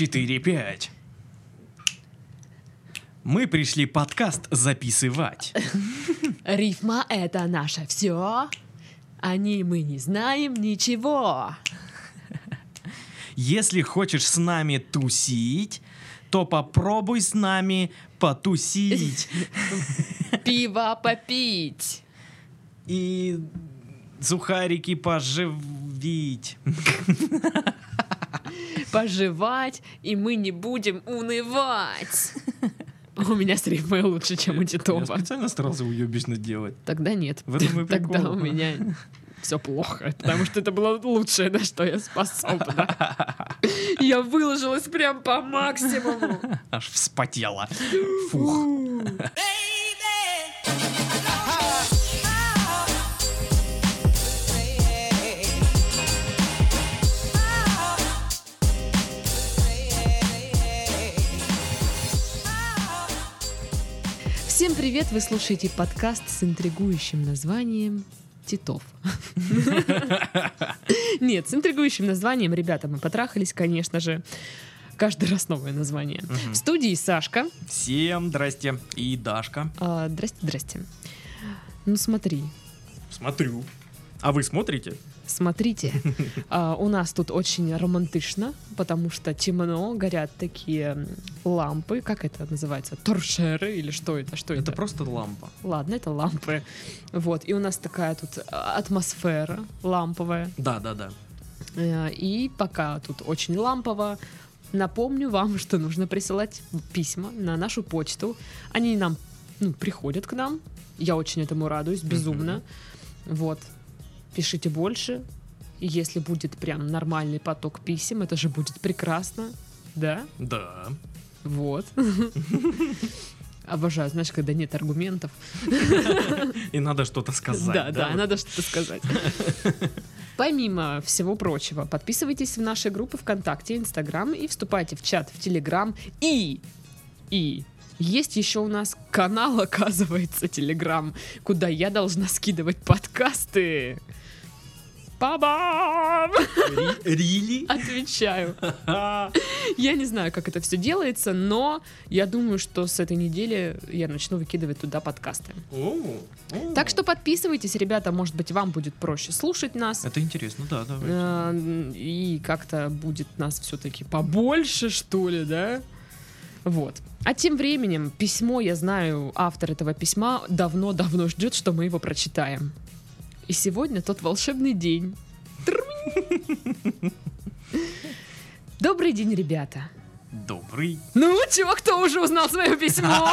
4-5. Мы пришли подкаст записывать. Рифма — это наше все. О ней мы не знаем ничего. Если хочешь с нами тусить, то попробуй с нами потусить. Пиво попить. И сухарики поживить. Пожевать, и мы не будем унывать. У меня с рифмой лучше, чем у Я Титова. специально старался уебищно делать. Тогда нет. В этом и Тогда у меня все плохо, потому что это было лучшее, на что я способна. Я выложилась прям по максимуму. Аж вспотела. Фух. Всем привет! Вы слушаете подкаст с интригующим названием Титов. Нет, с интригующим названием, ребята, мы потрахались, конечно же. Каждый раз новое название. В студии Сашка. Всем здрасте. И Дашка. А, Здрасте, здрасте. Ну смотри, Смотрю. А вы смотрите? Смотрите, а, у нас тут очень романтично, потому что темно, горят такие лампы, как это называется, торшеры или что это, что это? Это просто лампа. Ладно, это лампы. Вот, и у нас такая тут а, атмосфера ламповая. Да, да, да. Э, И пока тут очень лампово, напомню вам, что нужно присылать письма на нашу почту. Они нам ну, приходят к нам. Я очень этому радуюсь, безумно. Вот. Пишите больше. И если будет прям нормальный поток писем, это же будет прекрасно. Да? Да. Вот. Обожаю, знаешь, когда нет аргументов. И надо что-то сказать. Да, да, вот? надо что-то сказать. Помимо всего прочего, подписывайтесь в наши группы ВКонтакте, Инстаграм и вступайте в чат в Телеграм. И, и есть еще у нас канал, оказывается, Телеграм, куда я должна скидывать подкасты. Па-бам! Ри- Рили? Отвечаю. Я не знаю, как это все делается, но я думаю, что с этой недели я начну выкидывать туда подкасты. Так что подписывайтесь, ребята, может быть, вам будет проще слушать нас. Это интересно, да, давай. Э, И как-то будет нас все-таки побольше, что ли, да? Вот. А тем временем письмо, я знаю, автор этого письма давно-давно ждет, что мы его прочитаем. И сегодня тот волшебный день. Добрый день, ребята. Добрый. Ну, чего, кто уже узнал свое письмо?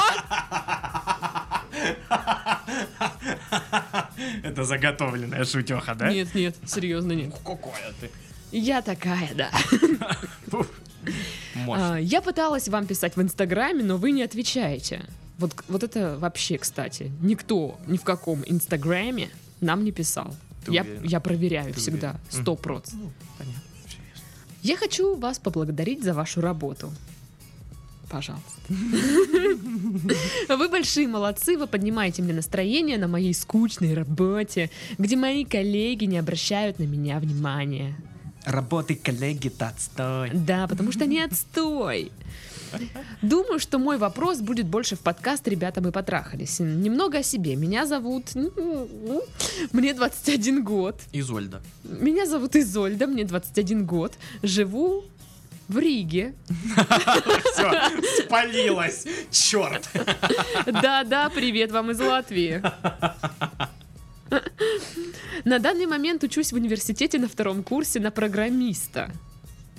Это заготовленная шутеха, да? Нет, нет, серьезно нет. Какая ты? Я такая, да. А, я пыталась вам писать в Инстаграме, но вы не отвечаете. Вот, вот это вообще, кстати, никто ни в каком Инстаграме нам не писал. Ты Я, уверена? я проверяю Ты всегда, сто проц. Ну, понятно. всё ясно. Я хочу вас поблагодарить за вашу работу. Пожалуйста. Вы большие молодцы, вы поднимаете мне настроение на моей скучной работе, где мои коллеги не обращают на меня внимания. Работы коллеги-то отстой. Да, потому что не отстой. Думаю, что мой вопрос будет больше в подкаст «Ребята, мы потрахались». Немного о себе. Меня зовут... Мне 21 год. Изольда. Меня зовут Изольда, мне 21 год. Живу в Риге. Все, спалилась. Черт. Да-да, привет вам из Латвии. На данный момент учусь в университете на втором курсе на программиста.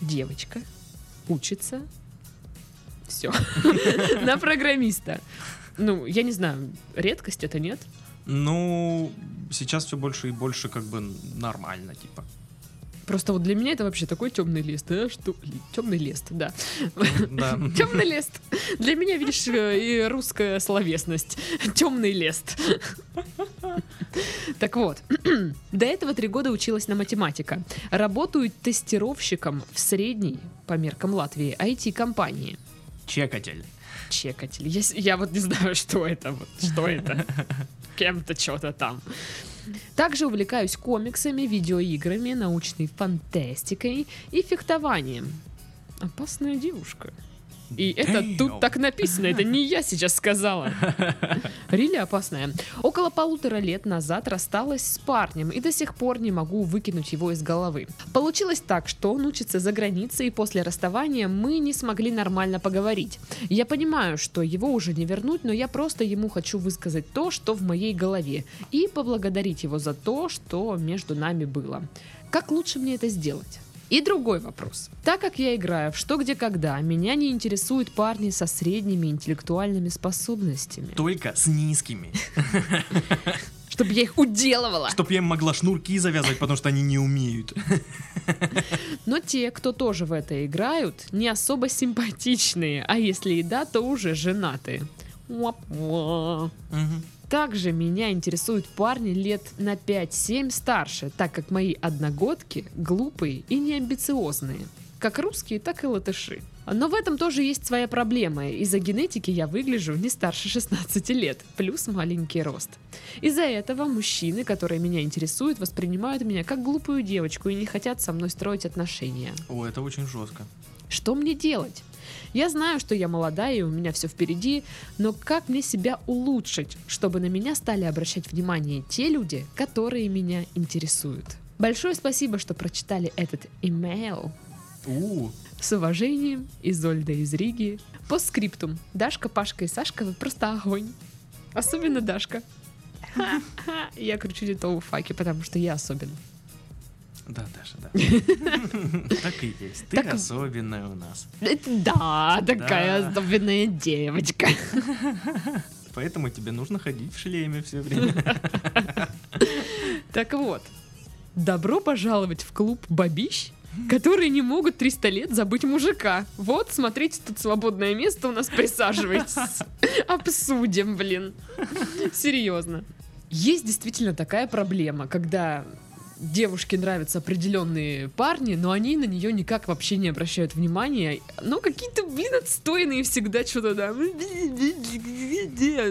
Девочка учится. Все. На программиста. Ну, я не знаю, редкость это нет. Ну, сейчас все больше и больше как бы нормально, типа. Просто вот для меня это вообще такой темный лист, да, что темный лист, да. Да. Темный лист. Для меня, видишь, э, и русская словесность. Темный лист. Так вот, до этого три года училась на математика. Работаю тестировщиком в средней, по меркам Латвии, IT-компании. Чекатель. Чекатель. Я, я вот не знаю, что это. Вот, что это. Кем-то что-то там. Также увлекаюсь комиксами, видеоиграми, научной фантастикой и фехтованием. Опасная девушка. И это тут так написано, это не я сейчас сказала. Рили опасная. Около полутора лет назад рассталась с парнем и до сих пор не могу выкинуть его из головы. Получилось так, что он учится за границей, и после расставания мы не смогли нормально поговорить. Я понимаю, что его уже не вернуть, но я просто ему хочу высказать то, что в моей голове, и поблагодарить его за то, что между нами было. Как лучше мне это сделать? И другой вопрос. Так как я играю в что, где, когда, меня не интересуют парни со средними интеллектуальными способностями. Только с низкими. Чтобы я их уделывала. Чтоб я им могла шнурки завязывать, потому что они не умеют. Но те, кто тоже в это играют, не особо симпатичные, а если и да, то уже женатые. Уап-уа. Мгм. Также меня интересуют парни лет на 5-7 старше, так как мои одногодки глупые и неамбициозные. Как русские, так и латыши. Но в этом тоже есть своя проблема. Из-за генетики я выгляжу не старше 16 лет, плюс маленький рост. Из-за этого мужчины, которые меня интересуют, воспринимают меня как глупую девочку и не хотят со мной строить отношения. О, это очень жестко. Что мне делать? Я знаю, что я молодая и у меня все впереди, но как мне себя улучшить, чтобы на меня стали обращать внимание те люди, которые меня интересуют? Большое спасибо, что прочитали этот имейл. У, С уважением, Изольда из Риги. По скриптум. Дашка, Пашка и Сашка, вы просто огонь. Особенно Дашка. Я кручу детову факи, потому что я особенно. Да, Даша, да. Так и есть. Ты особенная у нас. Да, такая особенная девочка. Поэтому тебе нужно ходить в шлеме все время. Так вот, добро пожаловать в клуб бабищ, которые не могут 300 лет забыть мужика. Вот, смотрите, тут свободное место у нас, присаживайтесь. Обсудим, блин. Серьезно. Есть действительно такая проблема, когда девушке нравятся определенные парни, но они на нее никак вообще не обращают внимания. Но какие-то, блин, отстойные всегда что-то там.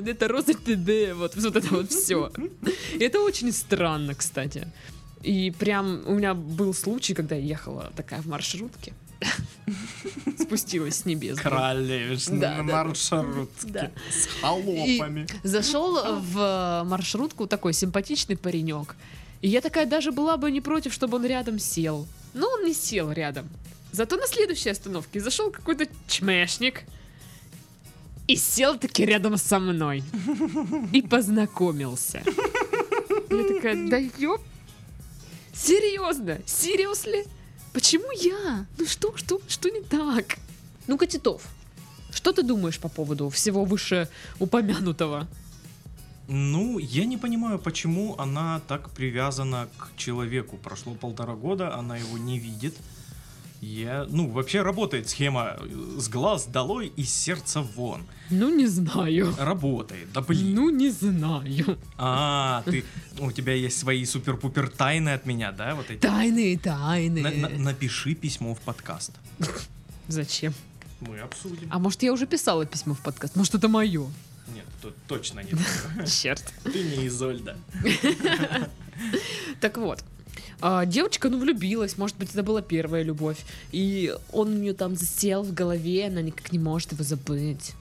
Это роза ТД, вот, вот это вот все. Это очень странно, кстати. И прям у меня был случай, когда я ехала такая в маршрутке. Спустилась с небес. Королевишна Да, на да. маршрутке. Да. С холопами. Зашел в маршрутку такой симпатичный паренек. И я такая даже была бы не против, чтобы он рядом сел. Но он не сел рядом. Зато на следующей остановке зашел какой-то чмешник и сел таки рядом со мной. И познакомился. Я такая, да ёп. Серьезно? Серьезно? Почему я? Ну что, что, что не так? Ну-ка, Титов, что ты думаешь по поводу всего вышеупомянутого? Ну, я не понимаю, почему она так привязана к человеку. Прошло полтора года, она его не видит. Я, ну, вообще работает схема э, с глаз долой и сердца вон. Ну, не знаю. Работает, да блин. Ну, не знаю. А, ты, у тебя есть свои супер-пупер тайны от меня, да? Вот эти. Тайные, тайны. На- на- напиши письмо в подкаст. Зачем? Мы обсудим. А может, я уже писала письмо в подкаст? Может, это мое? Нет, тут точно не такое. Черт. Ты не Изольда. Так вот. а, девочка, ну, влюбилась, может быть, это была первая любовь. И он у нее там засел в голове, она никак не может его забыть.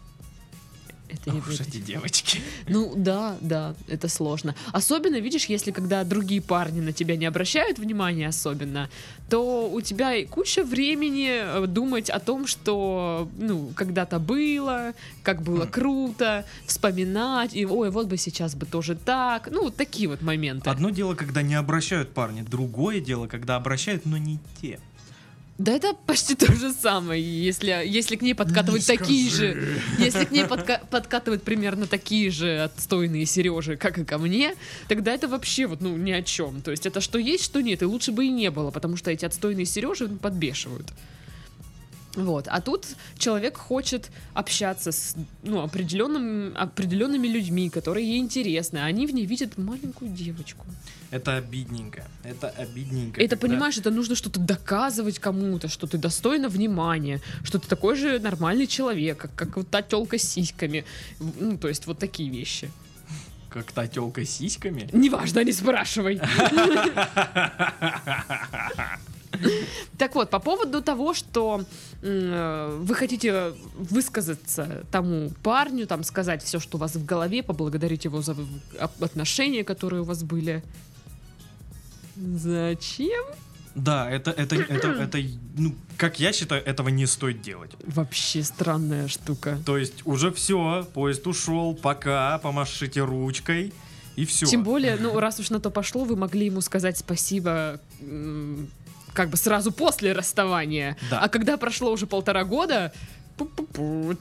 Это не Ох будет. эти девочки. Ну да, да, это сложно. Особенно, видишь, если когда другие парни на тебя не обращают внимания особенно, то у тебя и куча времени э, думать о том, что, ну, когда-то было, как было Хм. круто, вспоминать, и, ой, вот бы сейчас бы тоже так. Ну, вот такие вот моменты. Одно дело, когда не обращают парни, другое дело, когда обращают, но не те. Да это почти то же самое, если, если к ней подкатывают Не такие скажи. же, если к ней подка- подкатывают примерно такие же отстойные Сережи, как и ко мне, тогда это вообще вот, ну, ни о чем. То есть это что есть, что нет, и лучше бы и не было, потому что эти отстойные Сережи ну, подбешивают. Вот. А тут человек хочет общаться с ну, определенным, определенными людьми, которые ей интересны. а Они в ней видят маленькую девочку. Это обидненько. Это обидненько. Это, когда- понимаешь, это нужно что-то доказывать кому-то, что ты достойна внимания, что ты такой же нормальный человек, как, как вот та телка с сиськами. Ну, то есть вот такие вещи. Как та телка с сиськами. Неважно, не спрашивай. Так вот, по поводу того, что м, вы хотите высказаться тому парню, там сказать все, что у вас в голове, поблагодарить его за отношения, которые у вас были. Зачем? Да, это, это, это, это, ну, как я считаю, этого не стоит делать. Вообще странная штука. То есть уже все, поезд ушел, пока, помашите ручкой, и все. Тем более, ну, раз уж на то пошло, вы могли ему сказать спасибо как бы сразу после расставания. Да. А когда прошло уже полтора года,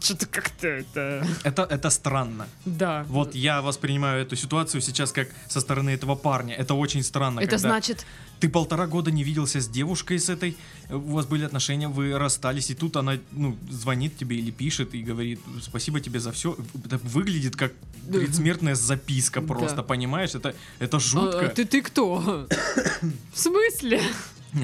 что-то как-то это... Это, это странно. Да. Вот я воспринимаю эту ситуацию сейчас как со стороны этого парня. Это очень странно. Это значит, Ты полтора года не виделся с девушкой с этой, у вас были отношения, вы расстались, и тут она, ну, звонит тебе или пишет и говорит, спасибо тебе за все. Это выглядит как предсмертная записка Да. просто, понимаешь? Это, это «А, жутко. ты, ты кто? В смысле?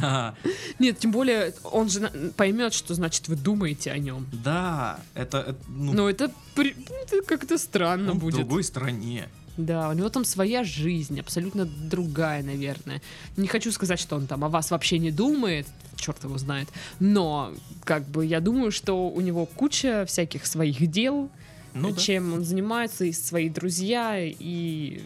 А, Нет, тем более он же поймет, что значит вы думаете о нем. да, это, это, ну, Но это, при- это как-то странно он в будет. другой стране. Да, у него там своя жизнь, абсолютно другая, наверное. Не хочу сказать, что он там о вас вообще не думает, черт его знает, но как бы я думаю, что у него куча всяких своих дел, Ну, да. чем он занимается, и свои друзья, и,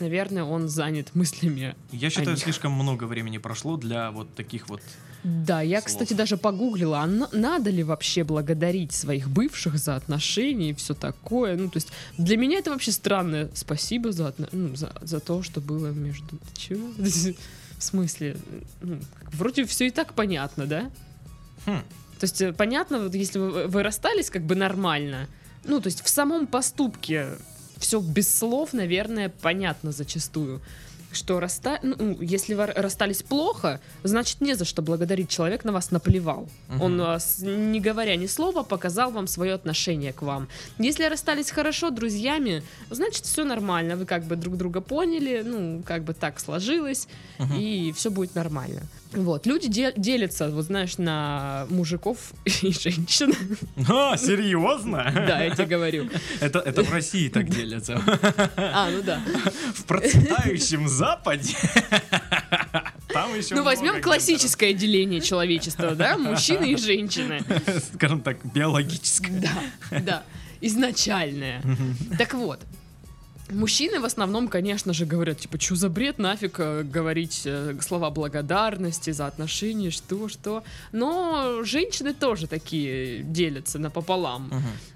наверное, он занят мыслями. Я считаю, них. слишком много времени прошло для вот таких вот... Да, я, Слов. кстати, даже погуглила, а на- надо ли вообще благодарить своих бывших за отношения и все такое. Ну, то есть, для меня это вообще странное спасибо за, отно- ну, за, за то, что было между... Чего? В смысле? Ну, вроде все и так понятно, да? Хм, То есть, э, понятно, вот если вы, вы расстались как бы нормально, ну, то есть в самом поступке все без слов, наверное, понятно зачастую. Что расста... ну, если вы расстались плохо, значит не за что благодарить. Человек на вас наплевал. Мгм. Он, а, не говоря ни слова, показал вам свое отношение к вам. Если расстались хорошо, друзьями, значит все нормально. Вы как бы друг друга поняли, ну, как бы так сложилось, Мгм. и все будет нормально. Вот, люди де- делятся, вот знаешь, на мужиков и женщин. А, серьезно? Да, я тебе говорю. Это, это в России так делятся. А, ну да. В процветающем Западе там еще Ну, возьмем классическое деление человечества, да, мужчины и женщины. Скажем так, биологическое. Да, да, изначальное. Так вот, Мужчины в основном, конечно же, говорят, типа, что за бред, нафиг э, говорить э, слова благодарности за отношения, что, что. Но женщины тоже такие делятся напополам.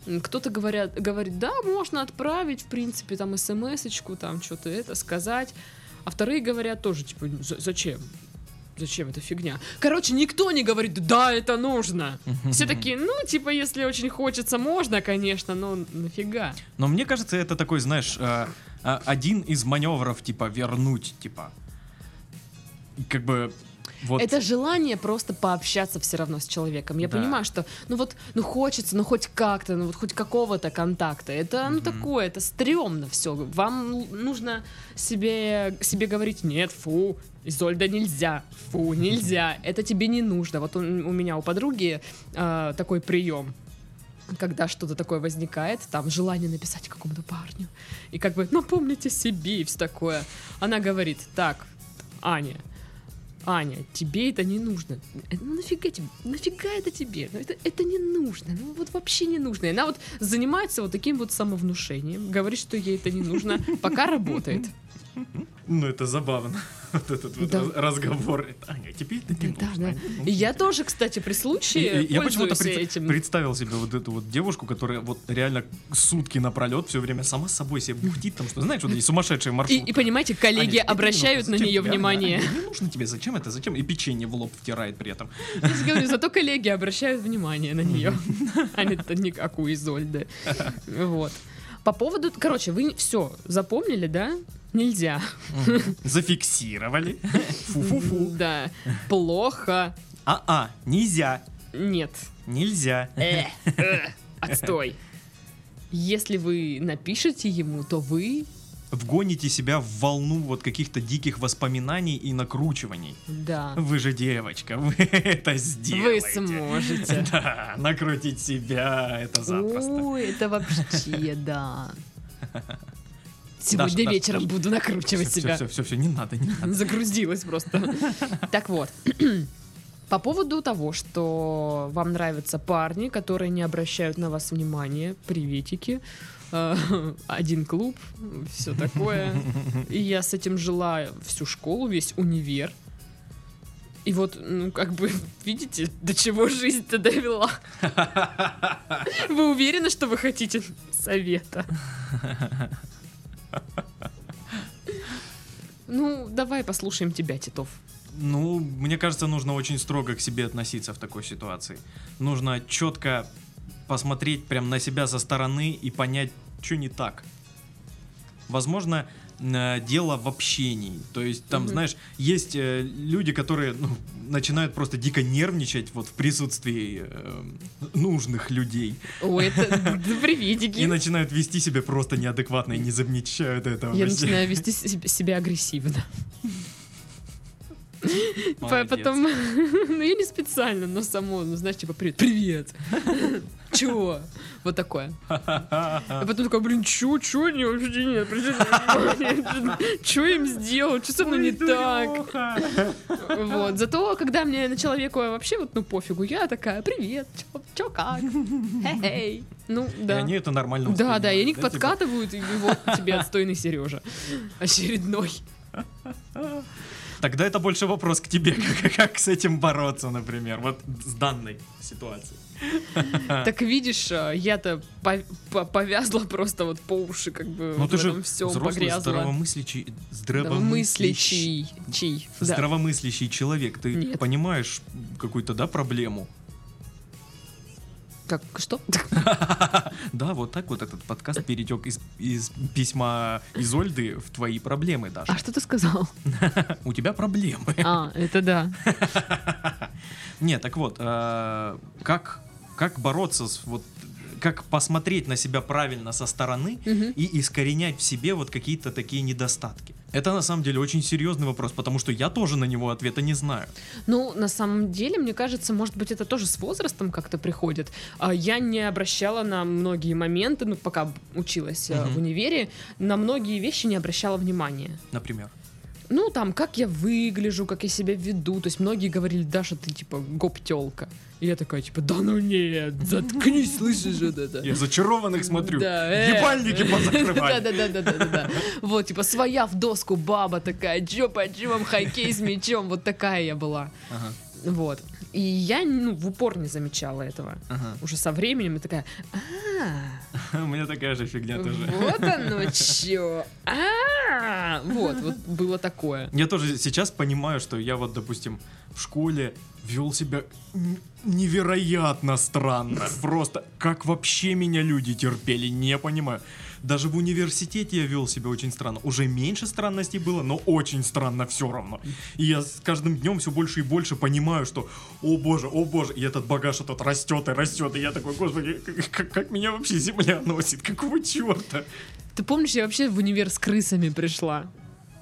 Мгм. Кто-то говорят, говорит, да, можно отправить, в принципе, там смс-очку, там что-то это сказать. А вторые говорят тоже, типа, «За- зачем? Зачем эта фигня? Короче, никто не говорит, да, это нужно. Все такие, ну, типа, если очень хочется, можно, конечно, но нафига. Но мне кажется, это такой, знаешь, э, э, один из маневров, типа, вернуть, типа. Как бы. Вот. Это желание просто пообщаться все равно с человеком. Я Да. понимаю, что, ну вот, ну хочется, ну хоть как-то, ну вот хоть какого-то контакта. Это, ну такое, это стрёмно все. Вам нужно себе, себе говорить, нет, фу, Изольда нельзя, фу, нельзя, это тебе не нужно. Вот у, у меня у подруги а, такой прием. Когда что-то такое возникает, там желание написать какому-то парню. И как бы напомните себе и все такое. Она говорит, так, Аня, Аня, тебе это не нужно. Э, Ну нафига тебе? Нафига это тебе? Ну, это, это не нужно. Ну вот вообще не нужно. И она вот занимается вот таким вот самовнушением, говорит, что ей это не нужно, пока работает. Ну, это забавно. Вот этот вот Да. раз- разговор. Аня, тебе это не Да, нужно. да. И я тоже, кстати, при И- случае и Я почему-то пред- этим. представил себе вот эту вот девушку, которая вот реально сутки напролет все время сама с собой себе бухтит там, что знаешь, вот эти сумасшедшие И, маршруты. и понимаете, коллеги Аня, не обращают нужно. на нее внимание. Аня, Не нужно тебе, зачем это, зачем? И печенье в лоб втирает при этом. Я же говорю, зато коллеги обращают внимание на нее, а не то никакую Изольды. Вот. По поводу, короче, вы все запомнили, да? Нельзя. Зафиксировали. Фу-фу-фу. Да. Плохо. А-а, нельзя. Нет. Нельзя. Э, э, Отстой. Если вы напишете ему, то вы, Вгоните себя в волну вот каких-то диких воспоминаний и накручиваний. да, Вы же девочка, вы это вы сделаете. сможете. Да, накрутить себя, это запросто. Ой, это вообще, да. Сегодня Даша, вечером Даша, буду накручивать Все, себя. все, все, все, не надо, не надо. Загрузилась просто. Так вот. По поводу того, что вам нравятся парни, которые не обращают на вас внимания, приветики, э, один клуб, все такое. И я с этим жила всю школу, весь универ. И вот, ну, как бы, видите, до чего жизнь-то довела. Вы уверены, что вы хотите совета? Ну, давай послушаем тебя, Титов. Ну, мне кажется, нужно очень строго к себе относиться в такой ситуации. Нужно четко посмотреть прям на себя со стороны и понять, что не так. Возможно, э, дело в общении. То есть, там, Мгм. знаешь, есть э, люди, которые ну, начинают просто дико нервничать вот в присутствии э, нужных людей. Ой, это да, приветики. И начинают вести себя просто неадекватно и не замечают этого. Я начинаю вести се- себя агрессивно. Молодец. Потом, ну я не специально, но само, ну знаешь, типа, привет, привет. Чего? Вот такое. А потом такая, блин, чё, чё, они вообще не обращают Чё им сделал? Чё со мной не так? Вот. Зато, когда мне на человеку вообще вот, ну, пофигу, я такая, привет, чё, чё как? Хей-хей. Ну, И да. они это нормально Да, да, и они типа, подкатывают, и вот тебе отстойный Сережа. Очередной. Тогда это больше вопрос к тебе, как, как с этим бороться, например, вот с данной ситуацией. Так видишь, а, я-то по- по- повязла просто вот по уши, как бы Ну ты же взрослый, погрязла. здравомыслящий, здравомыслящий. Чий. Здравомыслящий человек. Ты Нет. понимаешь какую-то, да, проблему? Как, что? Да, вот так вот этот подкаст перетек из, из письма Изольды в твои проблемы, Даша. А что ты сказал? У тебя проблемы. А, это да. Не, так вот, э, как, как бороться с вот как посмотреть на себя правильно со стороны Мгм. и искоренять в себе вот какие-то такие недостатки. Это на самом деле очень серьезный вопрос, потому что я тоже на него ответа не знаю. Ну, на самом деле, мне кажется, может быть, это тоже с возрастом как-то приходит. А, Я не обращала на многие моменты, ну, пока училась Мгм. в универе, на многие вещи не обращала внимания. Например. Ну, там, как я выгляжу, как я себя веду. То есть многие говорили, Даша, ты типа гоп-телка. И я такая, типа, да ну нет, заткнись, слышишь вот это. Я зачарованных смотрю. Да, э. Ебальники позакрывали. Да-да-да-да-да-да. Вот, типа, своя в доску баба такая, чё почем, хоккей с мячом. Вот такая я была. Вот. И я, ну, в упор не замечала этого. ага. Уже со временем я такая, а, У меня такая же фигня тоже. вот оно чё. А, вот, вот было такое. Я тоже сейчас понимаю, что я вот, допустим, в школе вел себя невероятно странно. Просто как вообще меня люди терпели, не понимаю. Даже в университете я вел себя очень странно. Уже меньше странностей было, но очень странно все равно. И я с каждым днем все больше и больше понимаю, что, о боже, о боже, и этот багаж этот растет и растет. И я такой, господи, как, как меня вообще земля носит, какого черта? Ты помнишь, я вообще в универ с крысами пришла?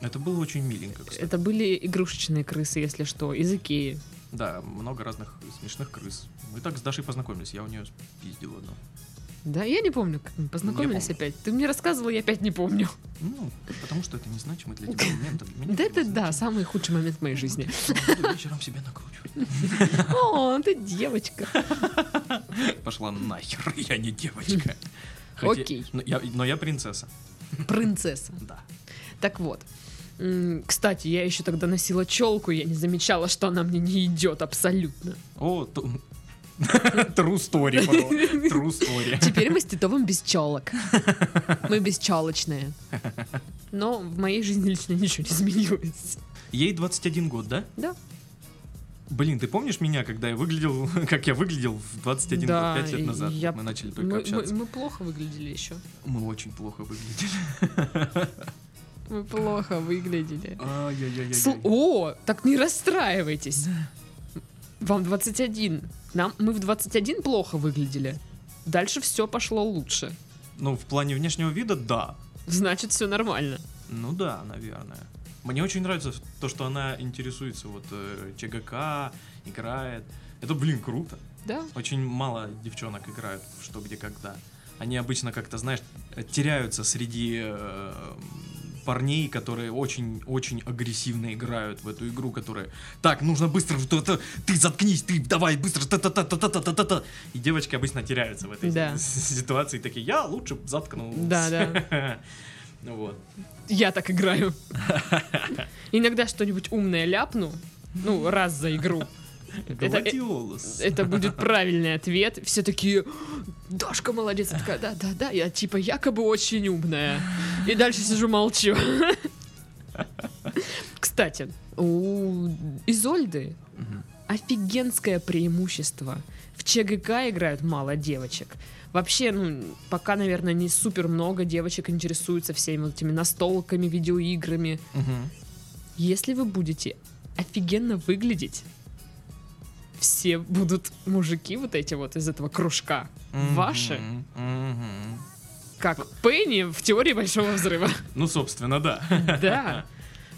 Это было очень миленько, кстати. Это были игрушечные крысы, если что, из Икеи. Да, много разных смешных крыс. Мы так с Дашей познакомились, я у нее пиздил одну. Да, я не помню, как мы познакомились опять. Ты мне рассказывал, я опять не помню. Ну, потому что это незначимый для тебя момент, Да это да, самый худший момент в моей жизни. Буду вечером себя накручивать. О, ты девочка. Пошла нахер, я не девочка. Окей. Но я, принцесса. Принцесса. Да. Так вот. Кстати, я еще тогда носила челку, я не замечала, что она мне не идет абсолютно. О, True story, bro. True story. Теперь мы с Титовым без челок. Мы бесчелочные. Но в моей жизни лично ничего не изменилось. Ей 21 год, да? Да. Блин, ты помнишь меня, когда я выглядел, как я выглядел в 21 Да, год, 5 лет назад? я- Мы начали только Мы, мы- общаться. мы плохо выглядели еще. Мы очень плохо выглядели. Мы плохо выглядели. О, так не расстраивайтесь. Вам 21. Нам, мы в 21 плохо выглядели. Дальше все пошло лучше. Ну, в плане внешнего вида, да. Значит, все нормально. Ну да, наверное. Мне очень нравится то, что она интересуется вот э, ЧГК, играет. Это, блин, круто. Да? Очень мало девчонок играют в что, где, когда. Они обычно как-то, знаешь, теряются среди э, парней, которые очень-очень агрессивно играют в эту игру, которые так, нужно быстро, т- т- ты заткнись, ты давай быстро, та-та-та-та-та-та-та. И девочки обычно теряются в этой Да. ситуации, такие, я лучше б заткнулся. Да, да. Вот. Я так играю. Иногда что-нибудь умное ляпну, ну, раз за игру. Это, э, это будет правильный ответ. Все такие, Дашка молодец. Я такая, да, да, да, я типа якобы очень умная. И дальше сижу молчу. Кстати, у Изольды офигенское преимущество. В ЧГК играют мало девочек. Вообще, ну, пока, наверное, не супер много девочек интересуются всеми вот этими настолками, видеоиграми. Мгм. Если вы будете офигенно выглядеть, все будут мужики вот эти вот из этого кружка. Ваши, Мгм. Мгм. как Пенни в теории большого взрыва. Ну, собственно, да. Да.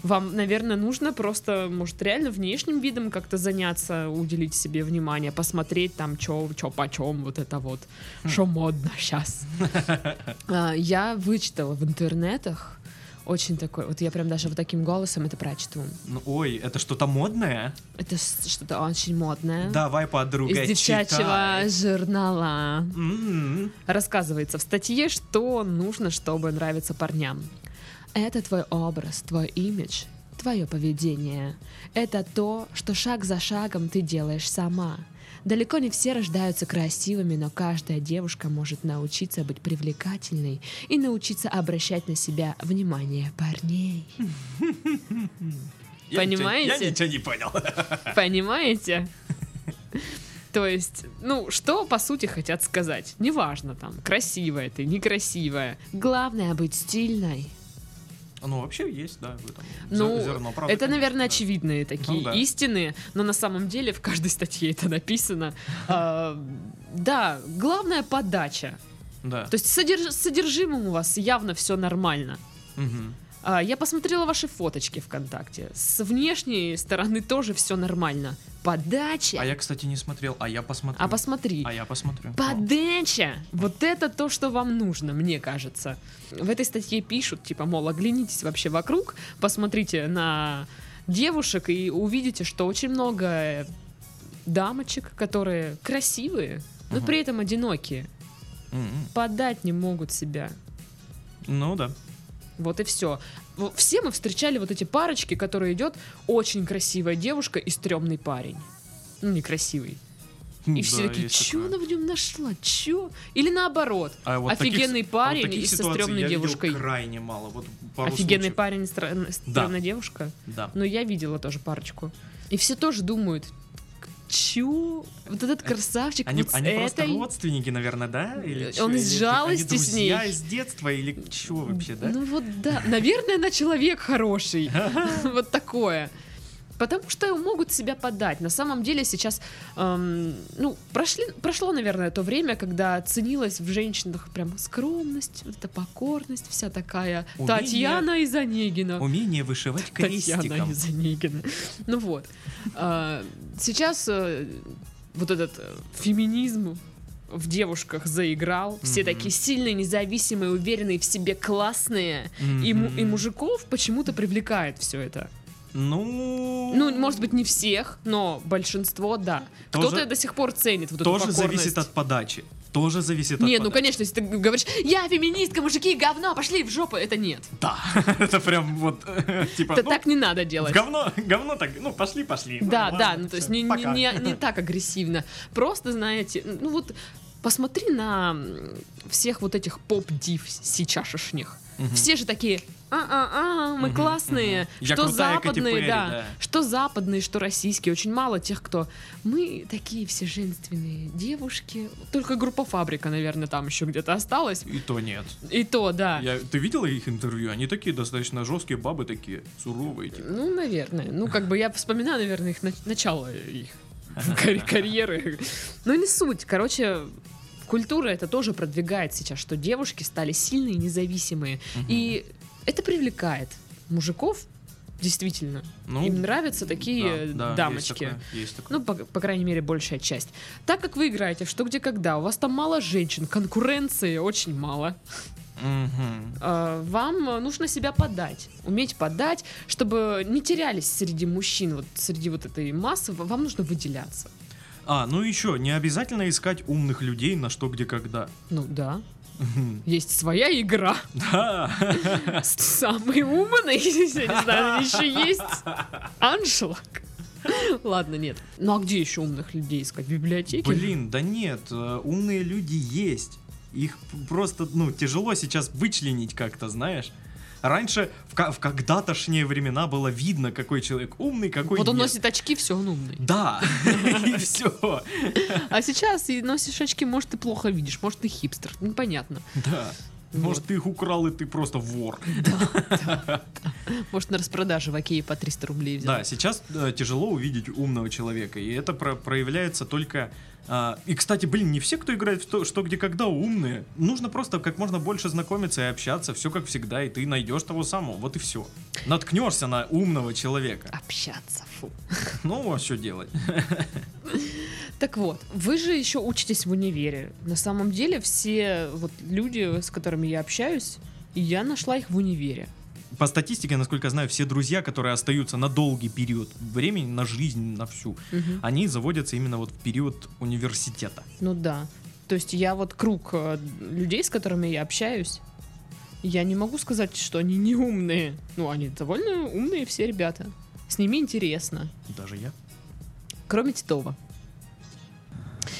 Вам, наверное, нужно просто, может, реально внешним видом как-то заняться, уделить себе внимание, посмотреть там, чё, чё почем, вот это вот, что модно сейчас. Я вычитала в интернетах очень такой, вот я прям даже вот таким голосом это прочту. Ну, ой, это что-то модное? Это что-то очень модное. Давай, подруга, Из девчачьего читай. журнала. М. Рассказывается в статье, что нужно, чтобы нравиться парням. Это твой образ, твой имидж, твое поведение. Это то, что шаг за шагом ты делаешь сама. Далеко не все рождаются красивыми, но каждая девушка может научиться быть привлекательной и научиться обращать на себя внимание парней. Я ничего- Понимаете? Я ничего не понял. Понимаете? То есть, ну, что по сути хотят сказать? Неважно там, красивая ты, некрасивая. Главное быть стильной. Ну, вообще есть, да, в этом Ну, зер- зерно правды, это, наверное, да. очевидные такие Ну да. истины, но на самом деле в каждой статье это написано. А, Да, главная подача. Да. То есть с содерж- с содержимым у вас явно все нормально. Мгм. А, Я посмотрела ваши фоточки ВКонтакте. С внешней стороны тоже все нормально. Подача. А я, кстати, не смотрел, а я посмотрю. А посмотри. А я посмотрю. Подача! Вот это то, что вам нужно, мне кажется. В этой статье пишут, типа, мол, оглянитесь вообще вокруг, посмотрите на девушек и увидите, что очень много дамочек, которые красивые, но Мгм. при этом одинокие. М-м. Подать не могут себя. Ну да. Вот и все. Все мы встречали вот эти парочки, которые идет очень красивая девушка и стрёмный парень. Ну, некрасивый. И все Да, такие, есть чё такое. она в нем нашла? Чё? Или наоборот, А вот офигенный таких- парень а вот и со стрёмной я девушкой. крайне мало. Вот Офигенный случаев. парень и стра- Да. стрёмная девушка. Да. Но я видела тоже парочку. И все тоже думают, чё? Вот этот красавчик Они, вот они просто этой... родственники, наверное, да? Или Он чё? из жалости они с ней. из детства или что вообще, да? Ну вот да, наверное, она человек хороший. Вот такое. Потому что могут себя подать. На самом деле сейчас, эм, ну, прошли, прошло, наверное, то время, когда ценилась в женщинах прям скромность, вот эта покорность, вся такая. Умение- Татьяна из Онегина. Умение вышивать Татьяна крестиком. из Онегина. Ну вот. А, Сейчас э, вот этот э, феминизм в девушках заиграл. Все Мгм. такие сильные, независимые, уверенные в себе, классные. И, му- и мужиков почему-то привлекает все это. Ну... Ну, может быть, не всех, но большинство, да. Кто-то до сих пор ценит вот Тоже зависит от подачи. Тоже зависит от Не, ну конечно, если ты говоришь, я феминистка, мужики, говно, пошли в жопу, это нет. Да. Это прям вот, типа, Это ну, так не надо делать. говно, говно так, ну, пошли, пошли. Да, да, ну то есть не, не, не, так агрессивно. Просто, знаете, ну вот посмотри на всех вот этих поп-див сейчасшних. Мгм. Все же такие, а-а-а, мы классные. Что западные, Перри, да, да. Что западные, что российские. Очень мало тех, кто... Мы такие все женственные девушки. Только группа Фабрика, наверное, там еще где-то осталась. И то нет. И то, да. Я, ты видела их интервью? Они такие достаточно жесткие, бабы такие суровые. Типа. Ну, наверное. Ну, как бы я вспоминаю, наверное, их нач- начало их карь- карьеры. Ну, не суть. Короче, культура это тоже продвигает сейчас, что девушки стали сильные и независимые. И это привлекает мужиков, действительно. Ну, Им нравятся такие да, да, есть дамочки. такое, есть такое. Ну, по, по крайней мере, большая часть. Так как вы играете в что, где, когда, у вас там мало женщин, конкуренции очень мало. А, Вам нужно себя подать, уметь подать, чтобы не терялись среди мужчин, вот среди вот этой массы, вам нужно выделяться. А, ну еще, не обязательно искать умных людей на что, где, когда. Ну да. Есть своя игра. Да. Самый умный, я не знаю, еще есть аншлаг. Ладно, нет. Ну а где еще умных людей искать? В библиотеке? Блин, да нет, э, умные люди есть. Их просто, ну, тяжело сейчас вычленить как-то, знаешь. Раньше, в, в когда-тошние времена было видно, какой человек умный, какой Вот он нет. носит очки, все, он умный. Да, и все. А сейчас и носишь очки, может, ты плохо видишь, может, ты хипстер. Непонятно. Да. Может, ты их украл, и ты просто вор. Может, на распродаже в Окее по 300 рублей взял. Да, сейчас э, тяжело увидеть умного человека, и это про- проявляется только... а, и, кстати, блин, не все, кто играет в что, что, где, когда, умные. Нужно просто как можно больше знакомиться и общаться, все как всегда, и ты найдешь того самого, вот и все. Наткнешься на умного человека. Общаться, фу. Ну, а что делать? Так вот, вы же еще учитесь в универе. На самом деле все вот люди, с которыми я общаюсь, я нашла их в универе. По статистике, насколько я знаю, все друзья, которые остаются на долгий период времени, на жизнь, на всю, Мгм. они заводятся именно вот в период университета. Ну да. То есть я вот круг э, людей, с которыми я общаюсь, я не могу сказать, что они не умные. Ну, они довольно умные все ребята. С ними интересно. Даже я. Кроме Титова.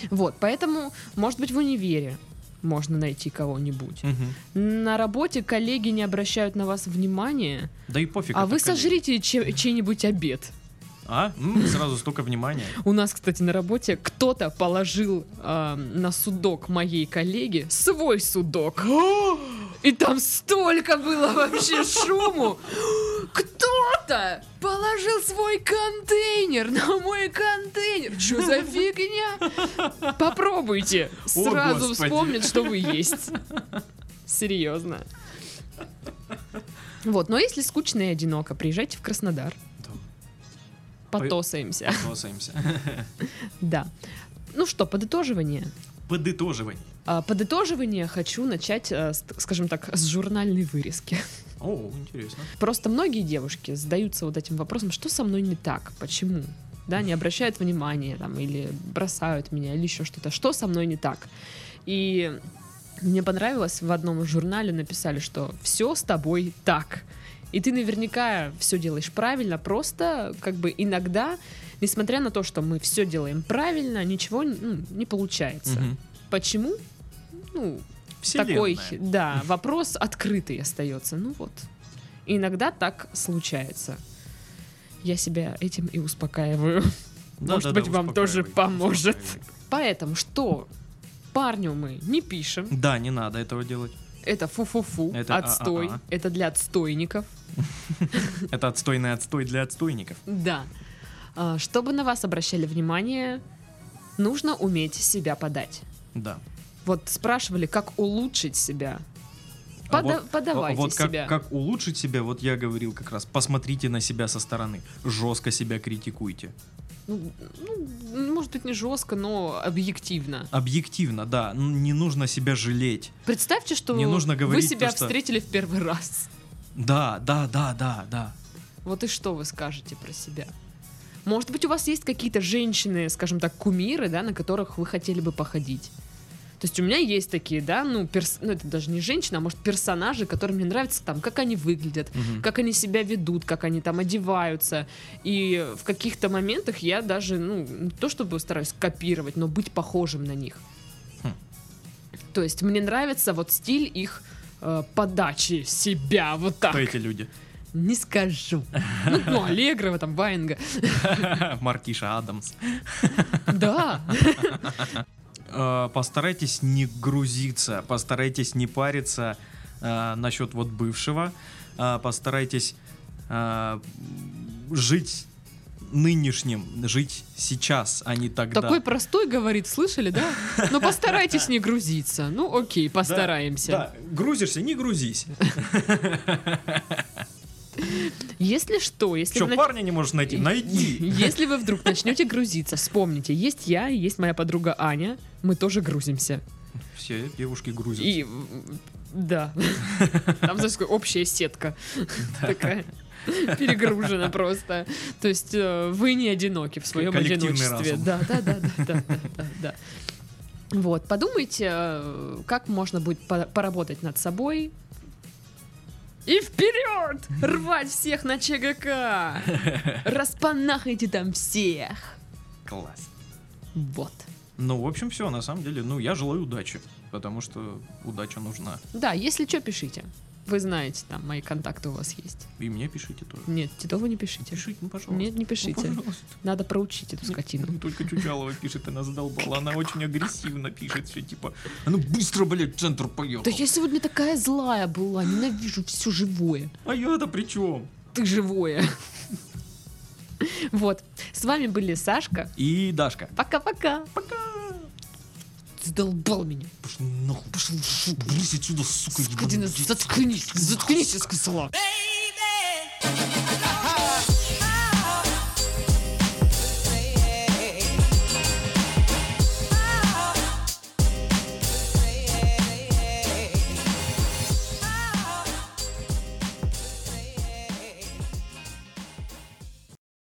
Вот, поэтому, может быть, в универе можно найти кого-нибудь. Мгм. На работе коллеги не обращают на вас внимания, Да и пофиг. а вы коллеги. сожрите че- чей-нибудь обед. А? М, сразу столько внимания. У нас, кстати, на работе кто-то положил а, на судок моей коллеги свой судок. И там столько было вообще шуму. Кто-то положил свой контейнер на мой контейнер. Что за фигня? Попробуйте сразу Господи. вспомнить, что вы есть. Серьезно. Вот, но если скучно и одиноко, приезжайте в Краснодар. Да. Потосаемся. Потосаемся. Да. Ну что, подытоживание. Подытоживание. А, Подытоживание хочу начать, э, скажем так, с журнальной вырезки. О, интересно. Просто многие девушки задаются вот этим вопросом, что со мной не так, почему? Да, не обращают внимания там, или бросают меня, или еще что-то. Что со мной не так? И мне понравилось, в одном журнале написали, что все с тобой так. И ты наверняка все делаешь правильно, просто как бы иногда, несмотря на то, что мы все делаем правильно, ничего ну, не получается. Мгм. Почему? Ну, Вселенная. такой, да, вопрос открытый остается. Ну вот. Иногда так случается. Я себя этим и успокаиваю. Да, Может да, быть, да, вам тоже поможет. Поэтому что? Парню мы не пишем. Да, не надо этого делать. Это фу-фу-фу, Это отстой. а-а-а. Это для отстойников. Это отстойный отстой для отстойников. Да. А, Чтобы на вас обращали внимание, нужно уметь себя подать. Да. Вот спрашивали, как улучшить себя. А Пода- вот- подавайте вот как, себя. как улучшить себя, вот я говорил как раз, посмотрите на себя со стороны, жестко себя критикуйте. Ну, ну, может быть, не жестко, но объективно. Объективно, да, не нужно себя жалеть. Представьте, что Не нужно вы говорить себя то, что- встретили в первый раз. Да, да, да, да, да. Вот и что вы скажете про себя? Может быть, у вас есть какие-то женщины, скажем так, кумиры, да, на которых вы хотели бы походить? То есть у меня есть такие, да, ну, перс... ну это даже не женщины, а может персонажи, которые мне нравятся там, как они выглядят, Мгм. как они себя ведут, как они там одеваются. И в каких-то моментах я даже, ну, не то чтобы стараюсь копировать, но быть похожим на них. Хм. То есть мне нравится вот стиль их э, подачи себя, вот так. Кто эти люди? Не скажу. Ну, ну, Аллегрова, там, Ваенга. Мартиша Адамс. Да. Э, Постарайтесь не грузиться, постарайтесь не париться э, насчет вот бывшего, Э, постарайтесь жить нынешним, жить сейчас, а не тогда. Такой простой, говорит, слышали, да? Ну, постарайтесь не грузиться. Ну, окей, Да, постараемся. Да, грузишься, не грузись. Если что, если Что, вы парня не можешь найти? Найди. Если вы вдруг начнете грузиться, вспомните, есть я есть моя подруга Аня, мы тоже грузимся. Все девушки грузятся. И Да. Там, знаешь, общая сетка такая перегружена просто. То есть э, вы не одиноки в своем одиночестве. Да, да, да, да, да, да. Вот, подумайте, э, как можно будет по- поработать над собой. И вперед! Рвать всех на ЧГК! Распанахайте там всех! Класс. Вот. Ну, в общем, все, на самом деле, ну, я желаю удачи, потому что удача нужна. Да, если что, пишите. Вы знаете, там мои контакты у вас есть. И мне пишите тоже. Нет, Титову не пишите. Пишите, ну, пожалуйста. Нет, не Ну, пишите. пожалуйста. Надо проучить эту скотину. Только Чучалова пишет, она задолбала. Она очень агрессивно пишет все, типа, а ну быстро, блядь, в центр поехал. Да я сегодня такая злая была, ненавижу все живое. А я-то при чем? Ты живое. Вот. С вами были Сашка. И Дашка. Пока-пока. Пока. Задолбал меня. Пошел нахуй. Пошел Брысь отсюда, сука. Скотина, заткнись, заткнись, я сказала. Baby, I